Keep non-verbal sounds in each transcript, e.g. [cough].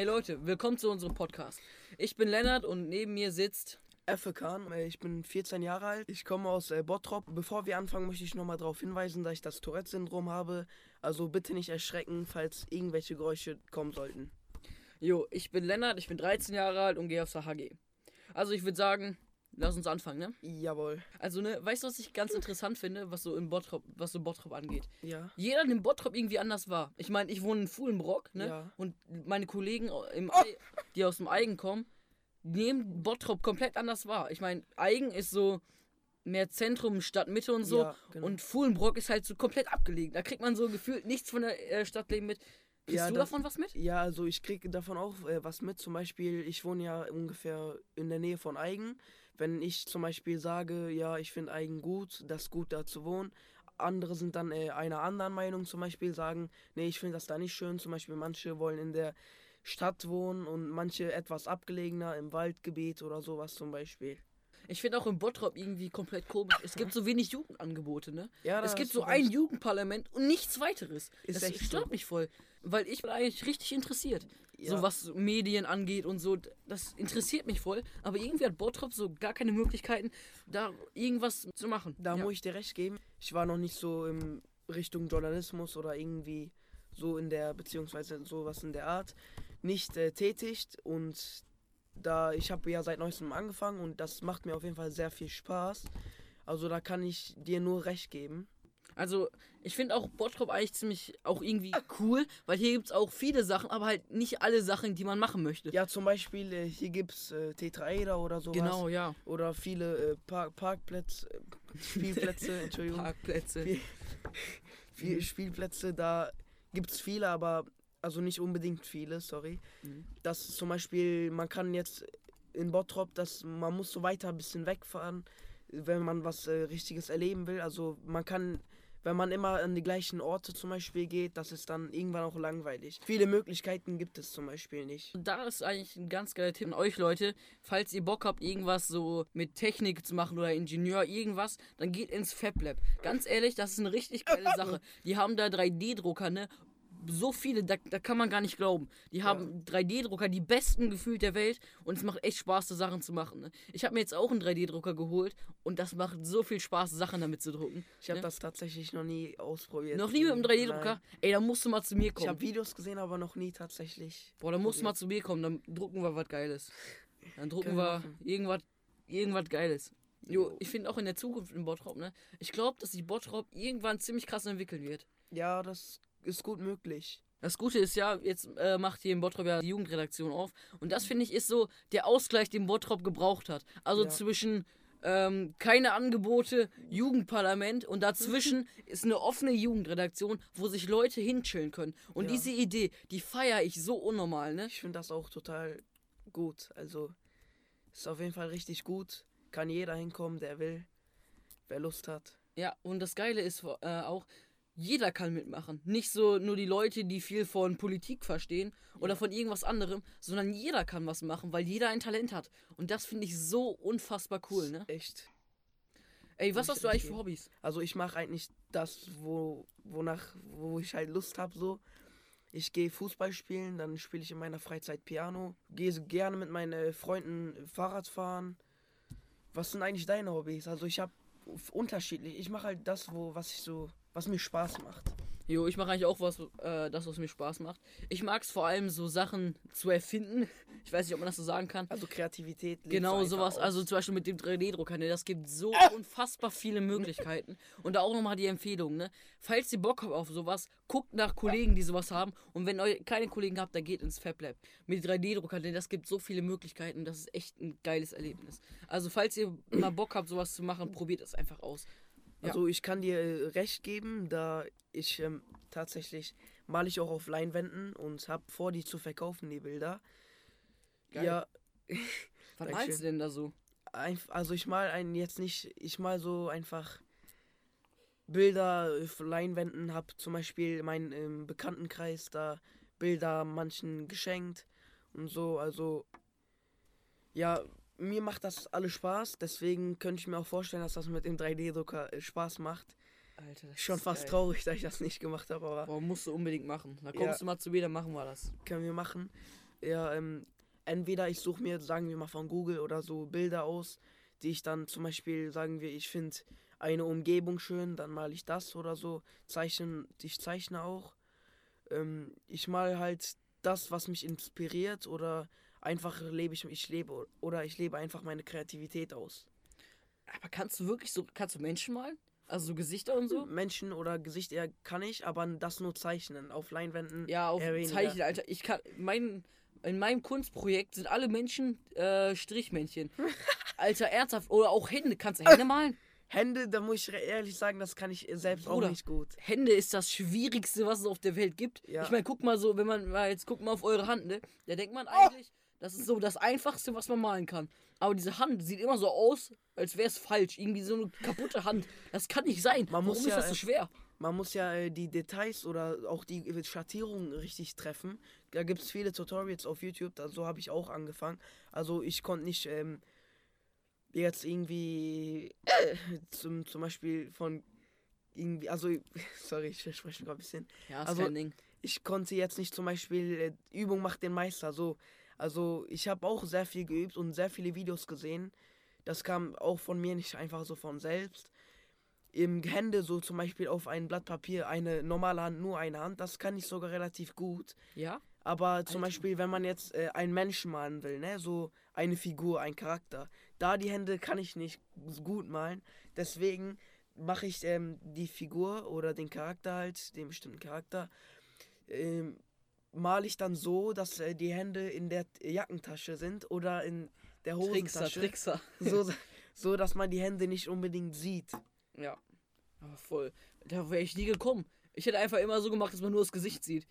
Hey Leute, willkommen zu unserem Podcast. Ich bin Lennart und neben mir sitzt. Effe Kahn, äh, ich bin 14 Jahre alt. Ich komme aus äh, Bottrop. Bevor wir anfangen, möchte ich nochmal darauf hinweisen, dass ich das Tourette-Syndrom habe. Also bitte nicht erschrecken, falls irgendwelche Geräusche kommen sollten. Jo, ich bin Lennart, ich bin 13 Jahre alt und gehe aufs HG. Also ich würde sagen, lass uns anfangen, ne? Jawohl. Also, ne, weißt du, was ich ganz interessant finde, was so im Bottrop, was so Bottrop angeht? Ja. Jeder nimmt Bottrop irgendwie anders wahr. Ich meine, ich wohne in Fuhlenbrock, ne? Ja. Und meine Kollegen, im Ei, die aus dem Eigen kommen, nehmen Bottrop komplett anders wahr. Ich meine, Eigen ist so mehr Zentrum, Stadtmitte und so. Ja, genau. Und Fuhlenbrock ist halt so komplett abgelegen. Da kriegt man so gefühlt nichts von der äh, Stadtleben mit. Kriegst Ja, du davon was mit? Ja, also ich kriege davon auch äh, was mit. Zum Beispiel, ich wohne ja ungefähr in der Nähe von Eigen. Wenn ich zum Beispiel sage, ja, ich finde Eigen gut, das ist gut da zu wohnen. Andere sind dann äh, einer anderen Meinung, zum Beispiel sagen, nee, ich finde das da nicht schön. Zum Beispiel manche wollen in der Stadt wohnen und manche etwas abgelegener im Waldgebiet oder sowas zum Beispiel. Ich finde auch im Bottrop irgendwie komplett komisch. Es gibt so wenig Jugendangebote, ne? Ja, es gibt so ein. Jugendparlament und nichts weiteres. Ist das stört so. mich voll. Weil ich bin eigentlich richtig interessiert. So Ja. was Medien angeht und so. Das interessiert mich voll. Aber irgendwie hat Bottrop so gar keine Möglichkeiten, da irgendwas zu machen. Da ja. muss ich dir recht geben. Ich war noch nicht so in Richtung Journalismus oder irgendwie so in der, beziehungsweise sowas in der Art, nicht äh, tätig. Und da, ich habe ja seit neuestem angefangen und das macht mir auf jeden Fall sehr viel Spaß. Also da kann ich dir nur recht geben. Also, ich finde auch Bottrop eigentlich ziemlich auch irgendwie cool, weil hier gibt es auch viele Sachen, aber halt nicht alle Sachen, die man machen möchte. Ja, zum Beispiel, äh, hier gibt es äh, Tetraeder oder sowas. Genau, ja. Oder viele äh, Park Parkplätze, äh, Spielplätze, [laughs] Entschuldigung. Parkplätze. Viel- Viel Spielplätze, da gibt es viele, aber also nicht unbedingt viele, sorry. Mhm. Das ist zum Beispiel, man kann jetzt in Bottrop, das, man muss so weiter ein bisschen wegfahren, wenn man was äh, Richtiges erleben will. Also man kann, wenn man immer an die gleichen Orte zum Beispiel geht, das ist dann irgendwann auch langweilig. Viele Möglichkeiten gibt es zum Beispiel nicht. Da ist eigentlich ein ganz geiler Tipp an euch Leute, falls ihr Bock habt, irgendwas so mit Technik zu machen oder Ingenieur, irgendwas, dann geht ins Fab Lab. Ganz ehrlich, das ist eine richtig geile Sache. Die haben da 3D-Drucker, ne? So viele, da, da kann man gar nicht glauben. Die haben 3D-Drucker, die besten gefühlt der Welt und es macht echt Spaß, da Sachen zu machen. Ne? Ich habe mir jetzt auch einen 3D-Drucker geholt und das macht so viel Spaß, Sachen damit zu drucken. Ich habe Ne? das tatsächlich noch nie ausprobiert. Noch nie mit einem 3D-Drucker? Nein. Ey, da musst du mal zu mir Ich kommen. habe Videos gesehen, aber noch nie tatsächlich. Boah, dann musst du mal zu mir kommen, dann drucken wir was Geiles. Dann drucken wir irgendwas, irgendwas Geiles. Jo, Jo. ich finde auch in der Zukunft in Bottrop, ne? Ich glaube, dass sich Bottrop irgendwann ziemlich krass entwickeln wird. Ja, das ist gut möglich. Das Gute ist ja, jetzt äh, macht hier in Bottrop ja die Jugendredaktion auf. Und das finde ich ist so der Ausgleich, den Bottrop gebraucht hat. Also Ja. zwischen ähm, keine Angebote, Jugendparlament und dazwischen [laughs] ist eine offene Jugendredaktion, wo sich Leute hinchillen können. Und Ja. diese Idee, die feiere ich so unnormal, ne? Ich finde das auch total gut. Also ist auf jeden Fall richtig gut. Kann jeder hinkommen, der will, wer Lust hat. Ja, und das Geile ist äh, auch, jeder kann mitmachen. Nicht so nur die Leute, die viel von Politik verstehen oder Ja. von irgendwas anderem, sondern jeder kann was machen, weil jeder ein Talent hat. Und das finde ich so unfassbar cool, ne? Echt. Ey, was Muss hast ich du eigentlich für Hobbys? Also ich mache eigentlich das, wo, wonach, wo ich halt Lust habe so. Ich gehe Fußball spielen, dann spiele ich in meiner Freizeit Piano, gehe so gerne mit meinen Freunden Fahrrad fahren. Was sind eigentlich deine Hobbys? Also ich habe unterschiedlich. Ich mache halt das, wo was ich so, was mir Spaß macht. Jo, ich mache eigentlich auch was, äh, das, was mir Spaß macht. Ich mag es vor allem so Sachen zu erfinden. [laughs] Ich weiß nicht, ob man das so sagen kann. Also Kreativität. Genau sowas, aus. also zum Beispiel mit dem 3D-Drucker, ne, das gibt so Ah! unfassbar viele Möglichkeiten. Und da auch nochmal die Empfehlung, ne, falls ihr Bock habt auf sowas, guckt nach Kollegen, die sowas haben. Und wenn ihr keine Kollegen habt, dann geht ins Fab Lab. Mit 3D-Drucker, denn das gibt so viele Möglichkeiten, das ist echt ein geiles Erlebnis. Also falls ihr mal Bock habt, sowas zu machen, probiert es einfach aus. Also ich kann dir äh, recht geben, da ich ähm, tatsächlich male ich auch auf Leinwänden und habe vor, die zu verkaufen, die Bilder. Geil. Ja, [laughs] Was malst du denn da so? also ich mal einen jetzt nicht, ich mal so einfach Bilder auf Leinwänden, habe zum Beispiel meinen ähm, Bekanntenkreis da Bilder manchen geschenkt und so, also ja, mir macht das alles Spaß, deswegen könnte ich mir auch vorstellen, dass das mit dem 3D-Drucker äh, Spaß macht. Alter, das Schon fast geil. traurig, dass ich das nicht gemacht habe, aber Boah, musst du unbedingt machen. Da kommst Ja. du mal zu mir, dann machen wir das. können wir machen. Ja, ähm, entweder ich suche mir, sagen wir mal von Google oder so Bilder aus, die ich dann zum Beispiel, sagen wir, ich finde eine Umgebung schön, dann male ich das oder so. Zeichnen, ich zeichne auch. Ähm, ich mal halt das, was mich inspiriert oder einfach lebe ich, ich lebe oder ich lebe einfach meine Kreativität aus. Aber kannst du wirklich so, kannst du Menschen malen? Also so Gesichter und so? Menschen oder Gesicht eher kann ich, aber das nur zeichnen. Auf Leinwänden. Ja, auf. Zeichnen, Alter. Ich kann, mein, in meinem Kunstprojekt sind alle Menschen äh, Strichmännchen. [laughs] Alter, ernsthaft. Oder auch Hände. Kannst du Hände malen? Hände, da muss ich ehrlich sagen, das kann ich selbst Bruder. auch nicht gut. Hände ist das Schwierigste, was es auf der Welt gibt. Ja. Ich meine, guck mal so, wenn man mal jetzt guckt mal auf eure Hand, ne? Da denkt man eigentlich, das ist so das Einfachste, was man malen kann. Aber diese Hand sieht immer so aus, als wäre es falsch. Irgendwie so eine kaputte Hand. Das kann nicht sein. Man Warum muss ist ja, das so äh, schwer? Man muss ja äh, die Details oder auch die äh, Schattierungen richtig treffen. Da gibt es viele Tutorials auf YouTube, da, so habe ich auch angefangen. Also ich konnte nicht ähm, jetzt irgendwie äh, zum, zum Beispiel von irgendwie, also [laughs] sorry, ich spreche gerade ein bisschen. Ja, also-. Ich konnte jetzt nicht zum Beispiel äh, Übung macht den Meister so. Also ich habe auch sehr viel geübt und sehr viele Videos gesehen. Das kam auch von mir nicht einfach so von selbst. Im Hände so zum Beispiel auf ein Blatt Papier eine normale Hand, nur eine Hand, das kann ich sogar relativ gut. Ja? Aber zum Alter. Beispiel, wenn man jetzt äh, einen Menschen malen will, ne, so eine Figur, ein Charakter, da die Hände kann ich nicht gut malen. Deswegen mache ich ähm, die Figur oder den Charakter halt, den bestimmten Charakter, ähm, male ich dann so, dass äh, die Hände in der Jackentasche sind oder in der Trickser, Hosentasche. Trickser. So, [laughs] so, dass man die Hände nicht unbedingt sieht. Ja. Aber voll. Da wäre ich nie gekommen. Ich hätte einfach immer so gemacht, dass man nur das Gesicht sieht.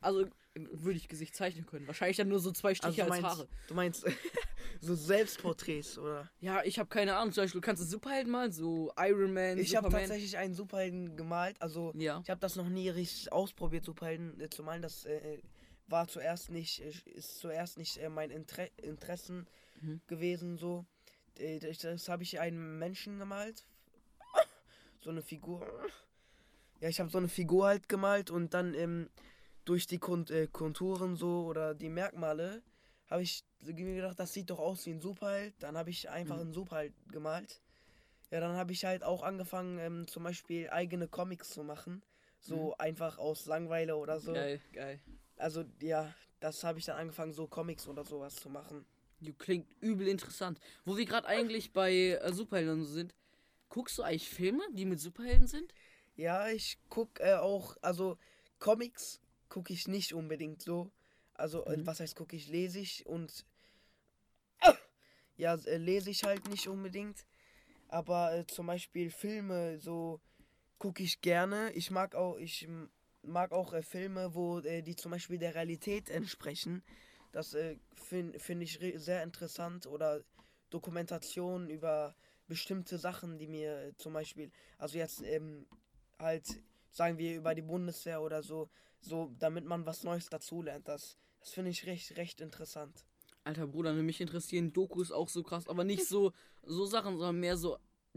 Also würde ich Gesicht zeichnen können. Wahrscheinlich dann nur so zwei Also Striche du als meinst, Haare. du meinst [laughs] so Selbstporträts, oder? Ja, ich habe keine Ahnung. Zum Beispiel kannst du Superhelden malen, so Iron Man, Ich habe tatsächlich einen Superhelden gemalt, also ja. Ich habe das noch nie richtig ausprobiert, Superhelden äh, zu malen. Das äh, war zuerst nicht, äh, ist zuerst nicht äh, mein Intre Interessen Mhm. gewesen. So, äh, das, das habe ich einen Menschen gemalt, [laughs] so eine Figur. Ja, ich habe so eine Figur halt gemalt und dann ähm, durch die äh, Konturen so oder die Merkmale habe ich mir gedacht, das sieht doch aus wie ein Superheld. Dann habe ich einfach Mhm. einen Superheld gemalt. Ja, dann habe ich halt auch angefangen, ähm, zum Beispiel eigene Comics zu machen. So einfach aus Langweile oder so. Geil, geil. Also ja, das habe ich dann angefangen, so Comics oder sowas zu machen. Du klingt übel interessant. Wo wir gerade eigentlich bei äh, Superhelden sind. Guckst du eigentlich Filme, die mit Superhelden sind? Ja, ich guck äh, auch, also Comics gucke ich nicht unbedingt so. Also äh, Mhm. was heißt gucke ich, lese ich und ja, äh, lese ich halt nicht unbedingt. Aber äh, zum Beispiel Filme so gucke ich gerne. Ich mag auch, ich mag auch äh, Filme, wo äh, die zum Beispiel der Realität entsprechen. Das äh, finde find ich sehr interessant. Oder Dokumentationen über bestimmte Sachen, die mir zum Beispiel, also jetzt ähm, halt, sagen wir, über die Bundeswehr oder so, so, damit man was Neues dazulernt. Das, das finde ich recht, recht interessant. Alter Bruder, mich interessieren Dokus auch so krass, aber nicht so, so Sachen, sondern mehr so,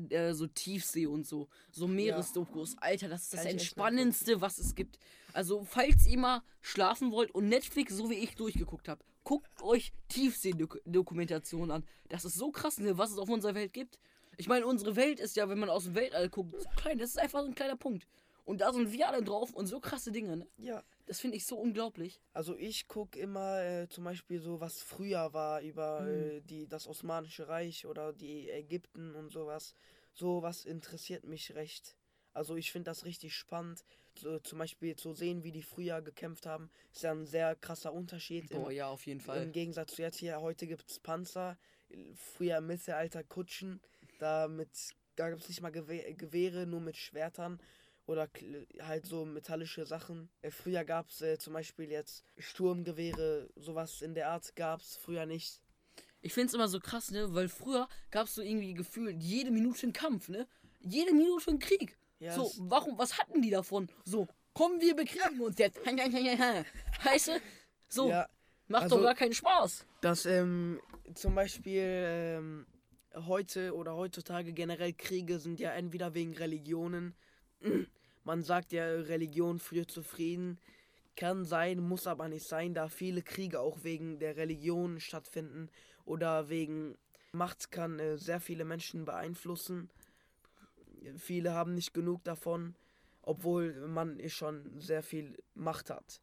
äh, so Tiefsee und so. So Meeresdokus. Alter, das ist das Entspannendste, was es gibt. Also, falls ihr mal schlafen wollt und Netflix, so wie ich, durchgeguckt habt, guckt euch Tiefsee-Dokumentationen an. Das ist so krass, ne, was es auf unserer Welt gibt. Ich meine, unsere Welt ist ja, wenn man aus dem Weltall guckt, so klein. Das ist einfach so ein kleiner Punkt. Und da sind wir alle drauf und so krasse Dinge, ne? Ja. Das finde ich so unglaublich. Also ich gucke immer äh, zum Beispiel so, was früher war über Mhm. äh, die, das Osmanische Reich oder die Ägypten und sowas. Sowas interessiert mich recht. Also ich finde das richtig spannend, so, zum Beispiel zu sehen, wie die früher gekämpft haben. Ist ja ein sehr krasser Unterschied. Boah, Im, ja, auf jeden Fall. Im Gegensatz zu jetzt hier, heute gibt es Panzer, früher im Mittelalter Kutschen, da, mit, da gibt es nicht mal Gewe Gewehre, nur mit Schwertern oder halt so metallische Sachen. Äh, früher gab es äh, zum Beispiel jetzt Sturmgewehre, sowas in der Art gab es früher nicht. Ich find's immer so krass, ne? Weil früher gab's so irgendwie gefühlt jede Minute einen Kampf, ne? Jede Minute einen Krieg. Ja, so, es- warum, was hatten die davon? So, komm, wir bekriegen uns jetzt. Weißt du? So, Ja, macht also- doch gar keinen Spaß. dass ähm, zum Beispiel ähm, heute oder heutzutage generell Kriege sind ja entweder wegen Religionen. Man sagt ja, Religion führt zu Frieden. Kann sein, muss aber nicht sein, da viele Kriege auch wegen der Religion stattfinden oder wegen Macht kann äh, sehr viele Menschen beeinflussen. Viele haben nicht genug davon, obwohl man schon sehr viel Macht hat.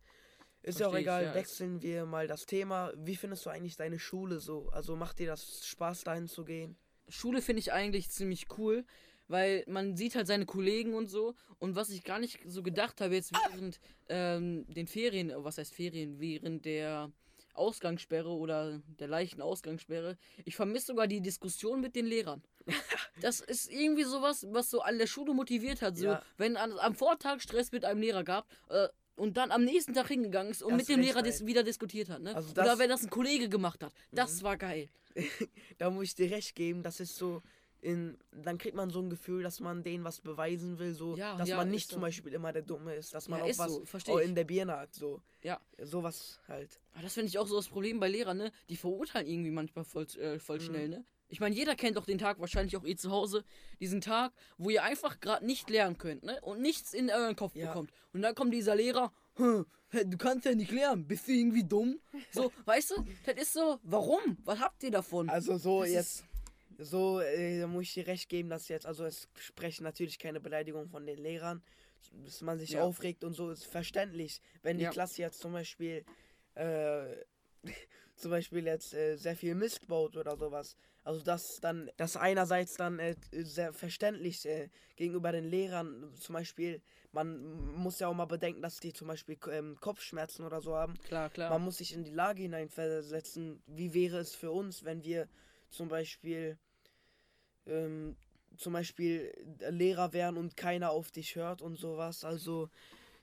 Ist ja auch egal, ja. wechseln wir mal das Thema. Wie findest du eigentlich deine Schule so? Also macht dir das Spaß, dahin zu gehen? Schule finde ich eigentlich ziemlich cool, weil man sieht halt seine Kollegen und so. Und was ich gar nicht so gedacht habe jetzt während ähm, den Ferien, was heißt Ferien, während der Ausgangssperre oder der leichten Ausgangssperre, ich vermisse sogar die Diskussion mit den Lehrern. [laughs] Das ist irgendwie sowas, was so an der Schule motiviert hat. So, Ja. wenn an, am Vortag Stress mit einem Lehrer gab, äh, und dann am nächsten Tag hingegangen ist und Das mit dem Lehrer dis wieder diskutiert hat. Ne? Also Oder das- Mhm. wenn das ein Kollege gemacht hat. Das war geil. [laughs] Da muss ich dir recht geben, das ist so. In, dann kriegt man so ein Gefühl, dass man denen was beweisen will, so Ja, dass ja, man nicht so. zum Beispiel immer der Dumme ist, dass man Ja, auch was so, in der Birne hat, so Ja. sowas halt. Aber das finde ich auch so das Problem bei Lehrern, ne? Die verurteilen irgendwie manchmal voll, äh, voll schnell, ne? Ich meine, jeder kennt doch den Tag, wahrscheinlich auch ihr zu Hause, diesen Tag, wo ihr einfach gerade nicht lernen könnt, ne? Und nichts in euren Kopf bekommt. Und dann kommt dieser Lehrer, "Hm, du kannst ja nicht lernen, bist du irgendwie dumm? So, weißt du, das ist so, warum? Was habt ihr davon? Also so Das jetzt, so äh, da muss ich dir recht geben, dass jetzt, also es sprechen natürlich keine Beleidigungen von den Lehrern, dass man sich Ja. aufregt und so ist verständlich. Wenn die Ja. Klasse jetzt zum Beispiel, äh, [laughs] zum Beispiel jetzt äh, sehr viel Mist baut oder sowas. Also das dann, das einerseits dann äh, sehr verständlich äh, gegenüber den Lehrern, zum Beispiel, man muss ja auch mal bedenken, dass die zum Beispiel ähm, Kopfschmerzen oder so haben. Klar, klar. Man muss sich in die Lage hineinversetzen, wie wäre es für uns, wenn wir zum Beispiel ähm, zum Beispiel Lehrer wären und keiner auf dich hört und sowas. Also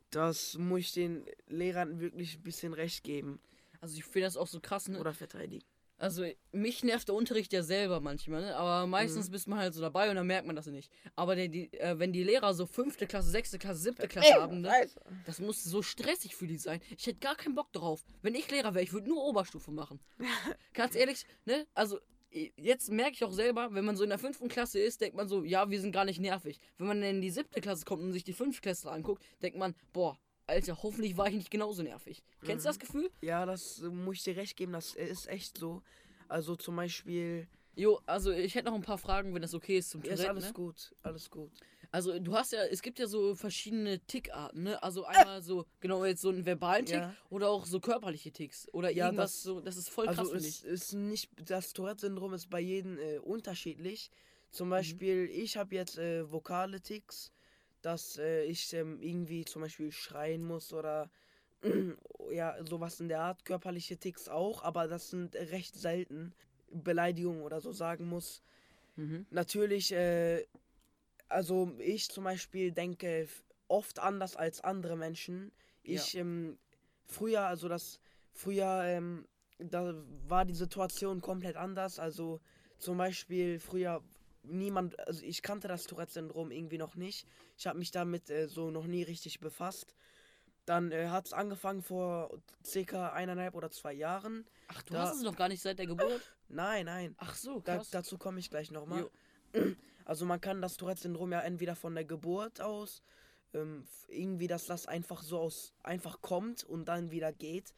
das muss ich den Lehrern wirklich ein bisschen recht geben also ich finde das auch so krass, ne? oder verteidigen. Also mich nervt der Unterricht ja selber manchmal, ne? aber meistens Mhm. bist man halt so dabei und dann merkt man das nicht. Aber der, die, äh, wenn die Lehrer so fünfte Klasse, sechste Klasse, siebte Klasse haben, ne? das muss so stressig für die sein. Ich hätte gar keinen Bock drauf. Wenn ich Lehrer wäre, ich würde nur Oberstufe machen. [laughs] Ganz ehrlich, ne? Also jetzt merke ich auch selber, wenn man so in der fünften Klasse ist, denkt man so, ja, wir sind gar nicht nervig. Wenn man in die siebte Klasse kommt und sich die fünfte Klasse anguckt, denkt man, boah, Alter, hoffentlich war ich nicht genauso nervig. Kennst du das Gefühl? Ja, das äh, muss ich dir recht geben, das ist echt so. Also zum Beispiel, Jo, also ich hätte noch ein paar Fragen, wenn das okay ist zum ja, ist Tourette, alles ne? gut, alles gut. Also du hast ja, es gibt ja so verschiedene Tickarten, ne? Also einmal so, genau jetzt so einen verbalen Tick Ja. oder auch so körperliche Ticks. Oder Ja, irgendwas das- so, das ist voll krass, Also finde es ich. ist nicht, das Tourette-Syndrom ist bei jedem äh, unterschiedlich. Zum Mhm. Beispiel, ich habe jetzt äh, vokale Ticks, dass äh, ich ähm, irgendwie zum Beispiel schreien muss oder [clears throat] ja, sowas in der Art. Körperliche Ticks auch, aber das sind recht selten. Beleidigungen oder so sagen muss. Mhm. Natürlich, äh, also ich zum Beispiel denke oft anders als andere Menschen. Ich, ähm, früher, also das, früher, ähm, da war die Situation komplett anders. Also zum Beispiel früher niemand, also ich kannte das Tourette-Syndrom irgendwie noch nicht. Ich habe mich damit äh, so noch nie richtig befasst. Dann äh, hat es angefangen vor circa eineinhalb oder zwei Jahren. Ach, du Da- hast es noch gar nicht seit der Geburt? Nein, nein. Ach so, Da, krass. dazu komme ich gleich nochmal. [clears throat] Also man kann das Tourette-Syndrom ja entweder von der Geburt aus, ähm, irgendwie, dass das einfach so aus, einfach kommt und dann wieder geht.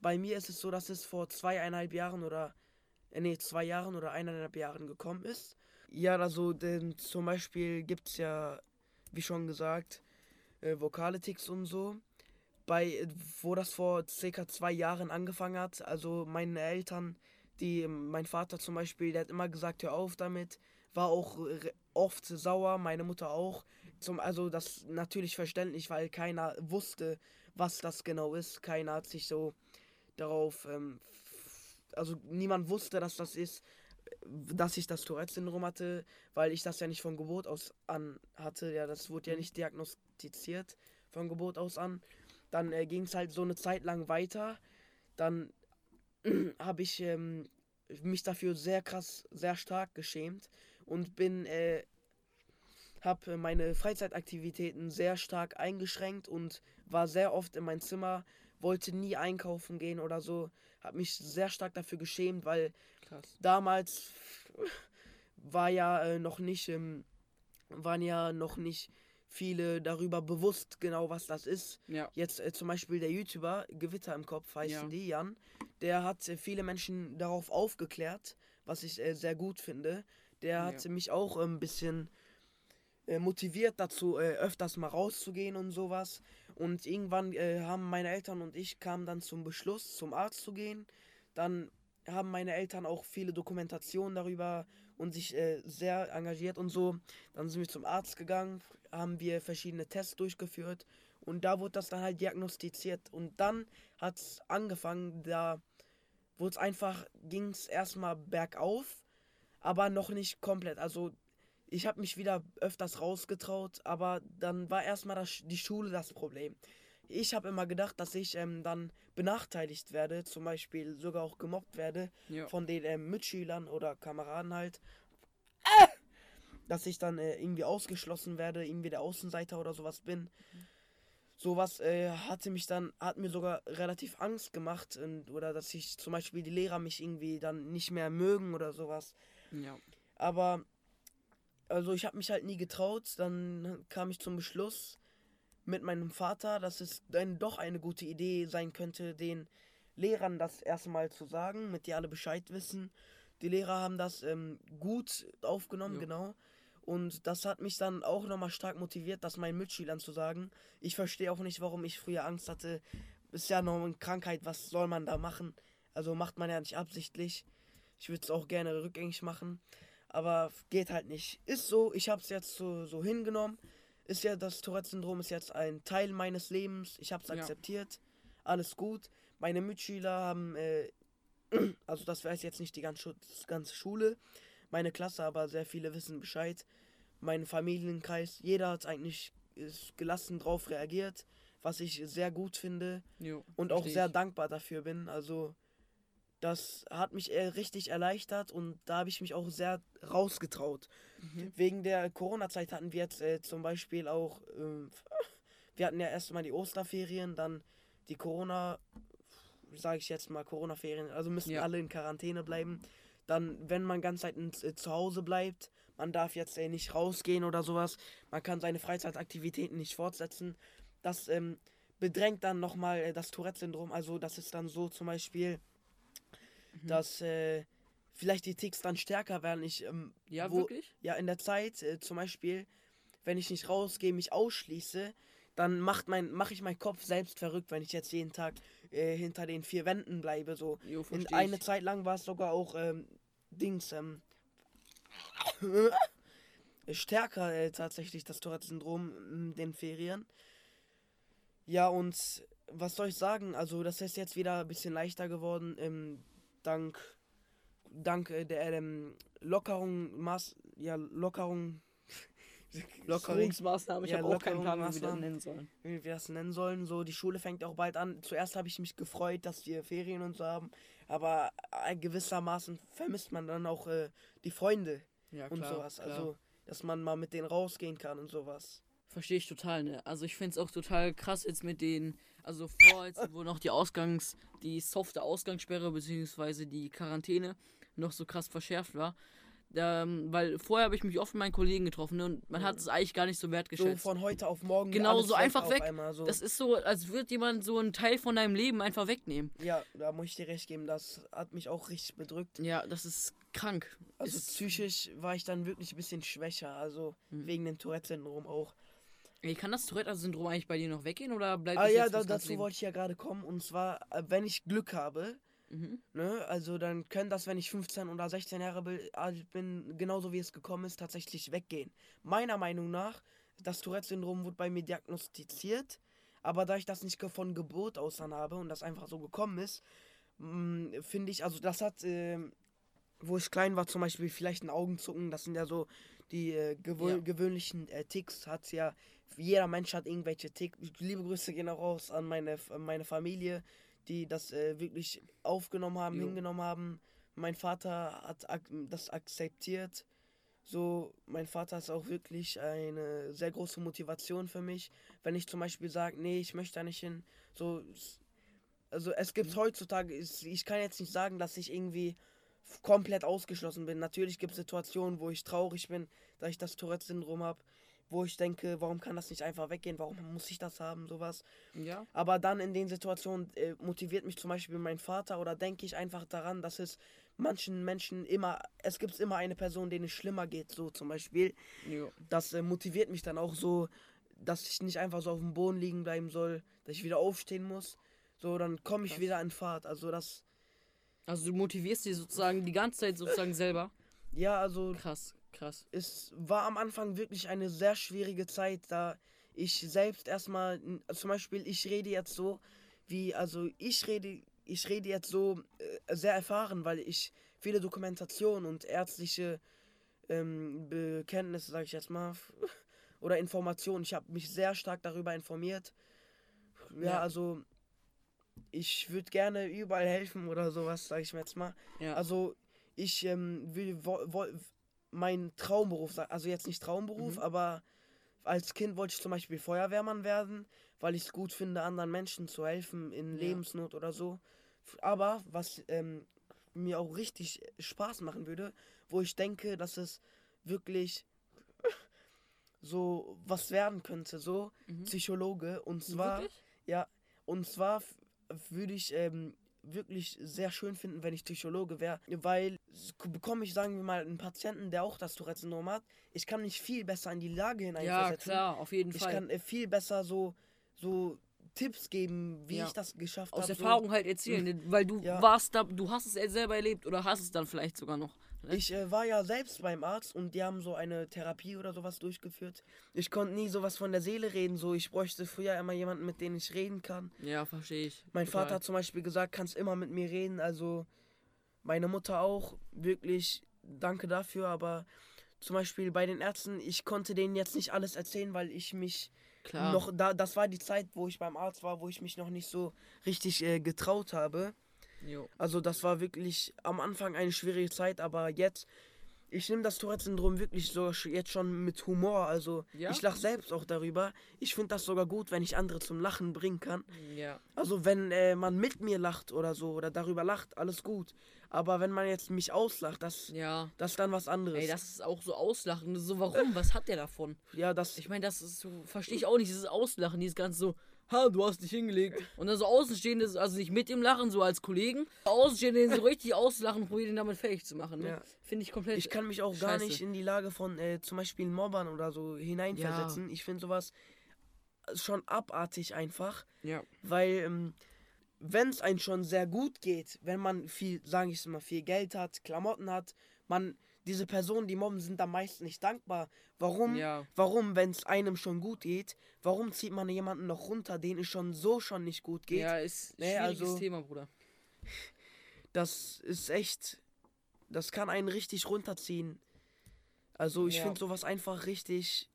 Bei mir ist es so, dass es vor zweieinhalb Jahren oder, äh, nee, zwei Jahren oder eineinhalb Jahren gekommen ist. Ja, also denn zum Beispiel gibt es ja, wie schon gesagt, äh, vokale Ticks und so. Bei, äh, wo das vor circa zwei Jahren angefangen hat, also meine Eltern, die, mein Vater zum Beispiel, der hat immer gesagt, hör auf damit, war auch oft sauer, meine Mutter auch. Zum, also das natürlich verständlich, weil keiner wusste, was das genau ist. Keiner hat sich so darauf, ähm, also niemand wusste, dass das ist, dass ich das Tourette-Syndrom hatte, weil ich das ja nicht von Geburt aus an hatte. Ja, das wurde ja nicht diagnostiziert von Geburt aus an. Dann äh, ging es halt so eine Zeit lang weiter. Dann [clears throat] habe ich ähm, mich dafür sehr krass, sehr stark geschämt und bin, äh, habe meine Freizeitaktivitäten sehr stark eingeschränkt und war sehr oft in mein Zimmer, wollte nie einkaufen gehen oder so, habe mich sehr stark dafür geschämt, weil krass. damals war ja äh, noch nicht, ähm, waren ja noch nicht viele darüber bewusst genau, was das ist. Ja. Jetzt äh, zum Beispiel der YouTuber Gewitter im Kopf heißen Ja. die, Jan. Der hat äh, viele Menschen darauf aufgeklärt, was ich äh, sehr gut finde. Der hat Ja. mich auch äh, ein bisschen äh, motiviert dazu, äh, öfters mal rauszugehen und sowas. Und irgendwann äh, haben meine Eltern und ich kamen dann zum Beschluss, zum Arzt zu gehen. Dann haben meine Eltern auch viele Dokumentationen darüber und sich sehr engagiert und so. Dann sind wir zum Arzt gegangen, haben wir verschiedene Tests durchgeführt und da wurde das dann halt diagnostiziert. Und dann hat es angefangen, da wurde es einfach, ging es erstmal bergauf, aber noch nicht komplett. Also ich habe mich wieder öfters rausgetraut, aber dann war erstmal das, die Schule das Problem. Ich habe immer gedacht, dass ich ähm, dann benachteiligt werde, zum Beispiel sogar auch gemobbt werde Ja. von den ähm, Mitschülern oder Kameraden halt. Dass ich dann äh, irgendwie ausgeschlossen werde, irgendwie der Außenseiter oder sowas bin. Sowas äh, hatte mich dann, hat mir sogar relativ Angst gemacht und, oder dass ich zum Beispiel die Lehrer mich irgendwie dann nicht mehr mögen oder sowas. Ja. Aber also ich habe mich halt nie getraut. Dann kam ich zum Beschluss mit meinem Vater, dass es dann doch eine gute Idee sein könnte, den Lehrern das erstmal zu sagen, mit die alle Bescheid wissen. Die Lehrer haben das ähm, gut aufgenommen, Ja. genau. Und das hat mich dann auch nochmal stark motiviert, das meinen Mitschülern zu sagen. Ich verstehe auch nicht, warum ich früher Angst hatte. Ist ja noch eine Krankheit, was soll man da machen? Also macht man ja nicht absichtlich. Ich würde es auch gerne rückgängig machen. Aber geht halt nicht. Ist so, ich habe es jetzt so, so hingenommen. Ist ja, das Tourette-Syndrom ist jetzt ein Teil meines Lebens. Ich habe es Ja. akzeptiert. Alles gut. Meine Mitschüler haben, äh, [clears throat] also das weiß jetzt nicht die ganze, ganze Schule, meine Klasse, aber sehr viele wissen Bescheid. Mein Familienkreis, jeder hat eigentlich gelassen drauf reagiert, was ich sehr gut finde Jo, und auch sehr dankbar dafür bin. Also das hat mich äh, richtig erleichtert und da habe ich mich auch sehr rausgetraut. Mhm. Wegen der Corona-Zeit hatten wir jetzt äh, zum Beispiel auch, ähm, [laughs] wir hatten ja erstmal die Osterferien, dann die Corona, sage ich jetzt mal Corona-Ferien, also müssen Ja. alle in Quarantäne bleiben. Dann, wenn man ganz Zeit ins, äh, zu Hause bleibt, man darf jetzt äh, nicht rausgehen oder sowas, man kann seine Freizeitaktivitäten nicht fortsetzen. Das ähm, bedrängt dann nochmal äh, das Tourette-Syndrom. Also das ist dann so zum Beispiel, Mhm. dass äh, vielleicht die Ticks dann stärker werden. Ich, ähm, Ja, wo, wirklich? ja, in der Zeit, äh, zum Beispiel, wenn ich nicht rausgehe, mich ausschließe, dann macht mein, mache ich meinen Kopf selbst verrückt, wenn ich jetzt jeden Tag äh, hinter den vier Wänden bleibe. So. Jo, In eine ich. Zeit lang war es sogar auch ähm, Dings, ähm, [laughs] stärker äh, tatsächlich das Tourette-Syndrom in den Ferien. Ja, und was soll ich sagen? Also, das ist jetzt wieder ein bisschen leichter geworden, ähm, dank, dank äh, der ähm, Lockerung, Maß, ja, Lockerung, [laughs] Lockerung, Lockerungsmaßnahmen, ich Ja, habe auch keinen Plan, wie wir das nennen sollen. wie wir das nennen sollen. So, die Schule fängt auch bald an. Zuerst habe ich mich gefreut, dass wir Ferien und so haben, aber äh, gewissermaßen vermisst man dann auch äh, die Freunde Ja, und klar, sowas. klar. Also, dass man mal mit denen rausgehen kann und sowas. Verstehe ich total, ne? Also ich finde es auch total krass jetzt mit den, also vor jetzt, wo noch die Ausgangs, die softe Ausgangssperre beziehungsweise die Quarantäne noch so krass verschärft war. Ähm, weil vorher habe ich mich oft mit meinen Kollegen getroffen ne, und man hat es eigentlich gar nicht so So wertgeschätzt. von heute auf morgen. Genau, so einfach weg. Einmal, so. das ist so, als würde jemand so einen Teil von deinem Leben einfach wegnehmen. ja, da muss ich dir recht geben. Das hat mich auch richtig bedrückt. Ja, das ist krank. Also ist, psychisch war ich dann wirklich ein bisschen schwächer. Also Hm. wegen dem Tourette-Syndrom auch. Ey, kann das Tourette-Syndrom eigentlich bei dir noch weggehen oder bleibt Ah es ja, jetzt da, dazu Leben? wollte ich ja gerade kommen. Und zwar, äh, wenn ich Glück habe, Mhm. Ne, also dann können das, wenn ich 15 oder 16 Jahre alt bin, genauso wie es gekommen ist, tatsächlich weggehen. Meiner Meinung nach, das Tourette-Syndrom wurde bei mir diagnostiziert, aber da ich das nicht von Geburt aus dann habe und das einfach so gekommen ist, mh, finde ich, also das hat, ähm, wo ich klein war, zum Beispiel vielleicht ein Augenzucken, das sind ja so die äh, gewö Ja. gewöhnlichen äh, Ticks, hat ja, jeder Mensch hat irgendwelche Ticks. Liebe Grüße gehen auch raus an meine, an meine Familie, die das äh, wirklich aufgenommen haben, Jo. hingenommen haben. Mein Vater hat ak das akzeptiert. So, mein Vater ist auch wirklich eine sehr große Motivation für mich. Wenn ich zum Beispiel sage, nee, ich möchte da nicht hin. So, also es gibt heutzutage, ist- ich kann jetzt nicht sagen, dass ich irgendwie komplett ausgeschlossen bin. Natürlich gibt es Situationen, wo ich traurig bin, da ich das Tourette-Syndrom habe. wo ich denke, warum kann das nicht einfach weggehen, warum muss ich das haben, sowas. Ja. Aber dann in den Situationen äh, motiviert mich zum Beispiel mein Vater oder denke ich einfach daran, dass es manchen Menschen immer, es gibt immer eine Person, denen es schlimmer geht, so zum Beispiel. Jo. Das äh, motiviert mich dann auch so, dass ich nicht einfach so auf dem Boden liegen bleiben soll, dass ich wieder aufstehen muss. So, dann komme ich Krass. wieder in Fahrt. Also das, Also du motivierst dich sozusagen die ganze Zeit sozusagen selber. ja, also Krass, krass. es war am Anfang wirklich eine sehr schwierige Zeit, da ich selbst erstmal, zum Beispiel, ich rede jetzt so, wie, also ich rede, ich rede jetzt so äh, sehr erfahren, weil ich viele Dokumentationen und ärztliche ähm, Bekenntnisse, sage ich jetzt mal, [laughs] oder Informationen, ich habe mich sehr stark darüber informiert. Ja, Ja. also ich würde gerne überall helfen oder sowas, sage ich mir jetzt mal. Ja. Also ich ähm, will, wo, wo, mein Traumberuf, also jetzt nicht Traumberuf, Mhm. aber als Kind wollte ich zum Beispiel Feuerwehrmann werden, weil ich es gut finde, anderen Menschen zu helfen in Ja. Lebensnot oder so. Aber was ähm, mir auch richtig Spaß machen würde, wo ich denke, dass es wirklich [laughs] so was werden könnte, so Mhm. Psychologe. Und zwar Wirklich? ja, und zwar würde ich ähm, wirklich sehr schön finden, wenn ich Psychologe wäre, weil bekomme ich, sagen wir mal, einen Patienten, der auch das Tourette-Syndrom hat. Ich kann mich viel besser in die Lage Ja, hineinversetzen. klar, auf jeden ich Fall. kann äh, viel besser so, so Tipps geben, wie Ja. ich das geschafft Aus habe. Erfahrung halt erzählen, [laughs] weil du Ja. warst da, du hast es selber erlebt oder hast es dann vielleicht sogar noch. Ne? Ich äh, war ja selbst beim Arzt und die haben so eine Therapie oder sowas durchgeführt. Ich konnte nie sowas von der Seele reden, so ich bräuchte früher immer jemanden, mit dem ich reden kann. Ja, verstehe ich. Mein Total. Vater hat zum Beispiel gesagt, kannst immer mit mir reden. Also meine Mutter auch. Wirklich danke dafür. Aber zum Beispiel bei den Ärzten, ich konnte denen jetzt nicht alles erzählen, weil ich mich Klar. noch da. Das war die Zeit, wo ich beim Arzt war, wo ich mich noch nicht so richtig äh, getraut habe. Jo. Also das war wirklich am Anfang eine schwierige Zeit, aber jetzt. Ich nehme das Tourette-Syndrom wirklich so sch- jetzt schon mit Humor. Also Ja? ich lache selbst auch darüber. Ich finde das sogar gut, wenn ich andere zum Lachen bringen kann. Ja. Also wenn äh, man mit mir lacht oder so oder darüber lacht, alles gut. Aber wenn man jetzt mich auslacht, das, Ja. das ist dann was anderes. Ey, das ist auch so Auslachen. So, warum? Was hat der davon? ja, das, Ich meine, das so, verstehe ich auch nicht, dieses Auslachen, dieses ganze so, ha, du hast dich hingelegt. Und dann so Außenstehende, also nicht mit dem Lachen, so als Kollegen, Außenstehende den so richtig auslachen und probieren, den damit fähig zu machen. Ne? Ja. Finde ich komplett. ich kann mich auch gar scheiße. nicht in die Lage von äh, zum Beispiel Mobbern oder so hineinversetzen. Ich finde sowas schon abartig einfach, Ja. weil ähm, wenn es einem schon sehr gut geht, wenn man viel, sage ich es mal, viel Geld hat, Klamotten hat, man diese Personen, die mobben, sind am meisten nicht dankbar. Warum? Ja. Warum, wenn es einem schon gut geht, warum zieht man jemanden noch runter, den es schon so schon nicht gut geht? Ja, ist ein Nee, schwieriges also- Thema, Bruder. Das ist echt, das kann einen richtig runterziehen. Also ich Ja. finde sowas einfach richtig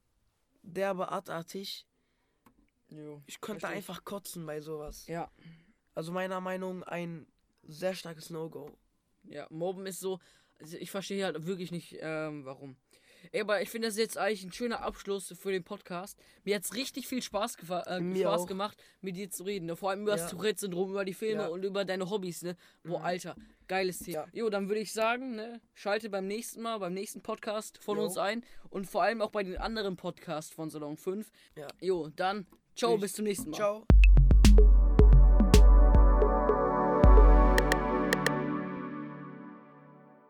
derbe artartig. Jo. Ich könnte Versteh ich. einfach kotzen bei sowas. Ja. Also meiner Meinung ein sehr starkes No-Go. Ja, Mobben ist so. Also ich verstehe halt wirklich nicht, ähm, warum. Ey, aber ich finde das jetzt eigentlich ein schöner Abschluss für den Podcast. Mir hat es richtig viel Spaß, äh, Mir Spaß gemacht, mit dir zu reden. Ne? Vor allem über das Ja. Tourette-Syndrom, über die Filme Ja. und über deine Hobbys. Ne? Boah, Mhm. Alter, geiles Thema. Ja. Jo, dann würde ich sagen, ne, schalte beim nächsten Mal, beim nächsten Podcast von Jo. uns ein. Und vor allem auch bei den anderen Podcasts von Salon 5. Ja. Jo, dann, ciao, Ich- bis zum nächsten Mal. Ciao.